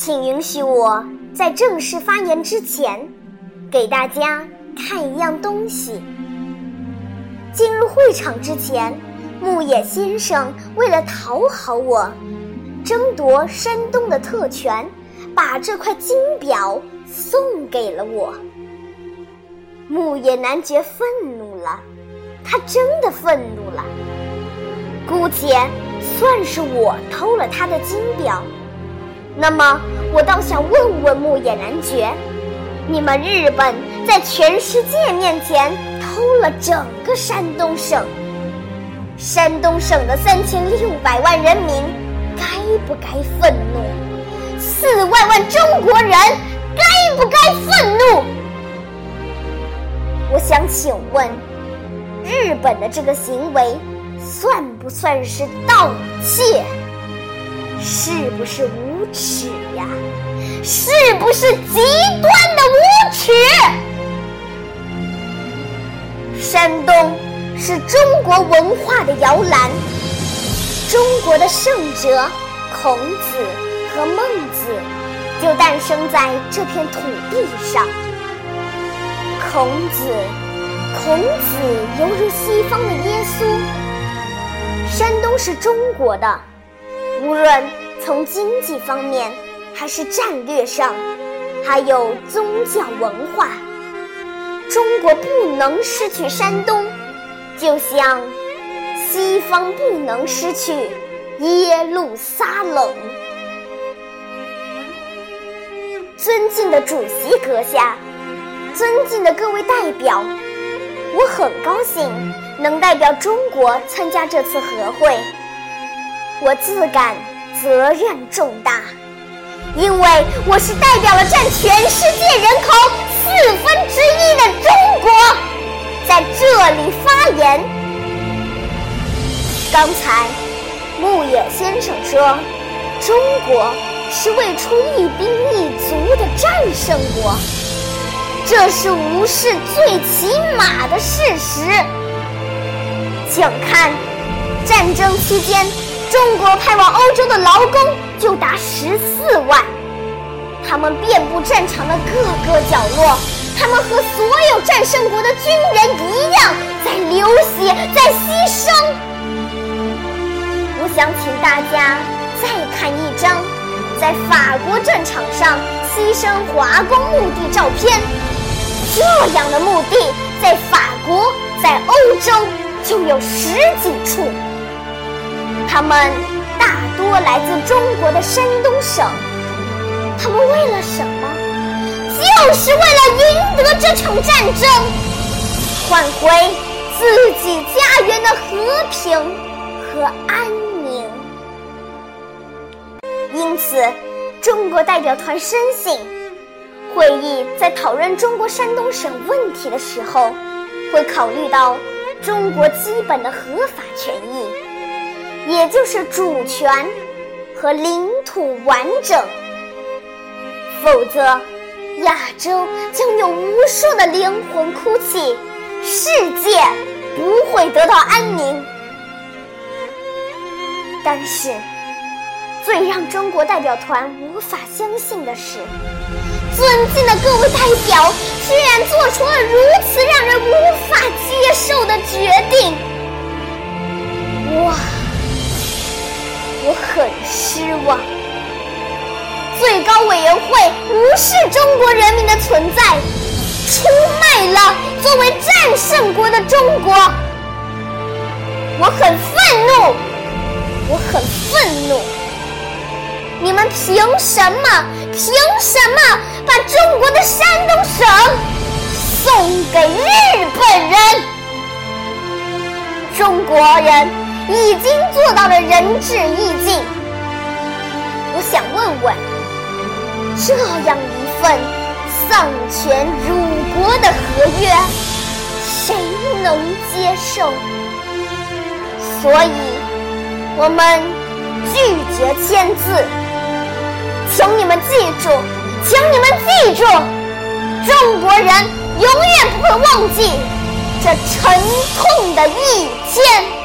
请允许我在正式发言之前，给大家看一样东西。进入会场之前，牧野先生为了讨好我，争夺山东的特权，把这块金表送给了我。牧野男爵愤怒了，他真的愤怒了。姑且算是我偷了他的金表，那么我倒想问问牧野男爵：你们日本在全世界面前偷了整个山东省，山东省的三千六百万人民该不该愤怒？四万万中国人该不该愤怒？我想请问，日本的这个行为算不算是盗窃？是不是无耻呀？是不是极端的无耻？山东是中国文化的摇篮，中国的圣哲孔子和孟子就诞生在这片土地上。孔子，孔子犹如西方的耶稣。山东是中国的，无论从经济方面，还是战略上，还有宗教文化，中国不能失去山东，就像西方不能失去耶路撒冷。尊敬的主席阁下。尊敬的各位代表，我很高兴能代表中国参加这次和会。我自感责任重大，因为我是代表了占全世界人口四分之一的中国，在这里发言。刚才牧野先生说，中国是未出一兵一卒的战胜国。这是无视最起码的事实。请看，战争期间，中国派往欧洲的劳工就达十四万，他们遍布战场的各个角落，他们和所有战胜国的军人一样，在流血，在牺牲。我想请大家再看一张在法国战场上牺牲华工墓地照片。这样的墓地在法国、在欧洲就有十几处。他们大多来自中国的山东省。他们为了什么？就是为了赢得这场战争，换回自己家园的和平和安宁。因此，中国代表团深信。会议在讨论中国山东省问题的时候，会考虑到中国基本的合法权益，也就是主权和领土完整。否则，亚洲将有无数的灵魂哭泣，世界不会得到安宁。但是，最让中国代表团无法相信的是。尊敬的各位代表，居然做出了如此让人无法接受望。最高委员会无视中国人民的存在，出卖了作为战胜国的中国，我很愤怒，我很愤怒。你们凭什么？凭什么把中国的山东省送给日本人？中国人已经做到了仁至义尽。想问问，这样一份丧权辱国的合约，谁能接受？所以，我们拒绝签字。请你们记住，请你们记住，中国人永远不会忘记这沉痛的一天。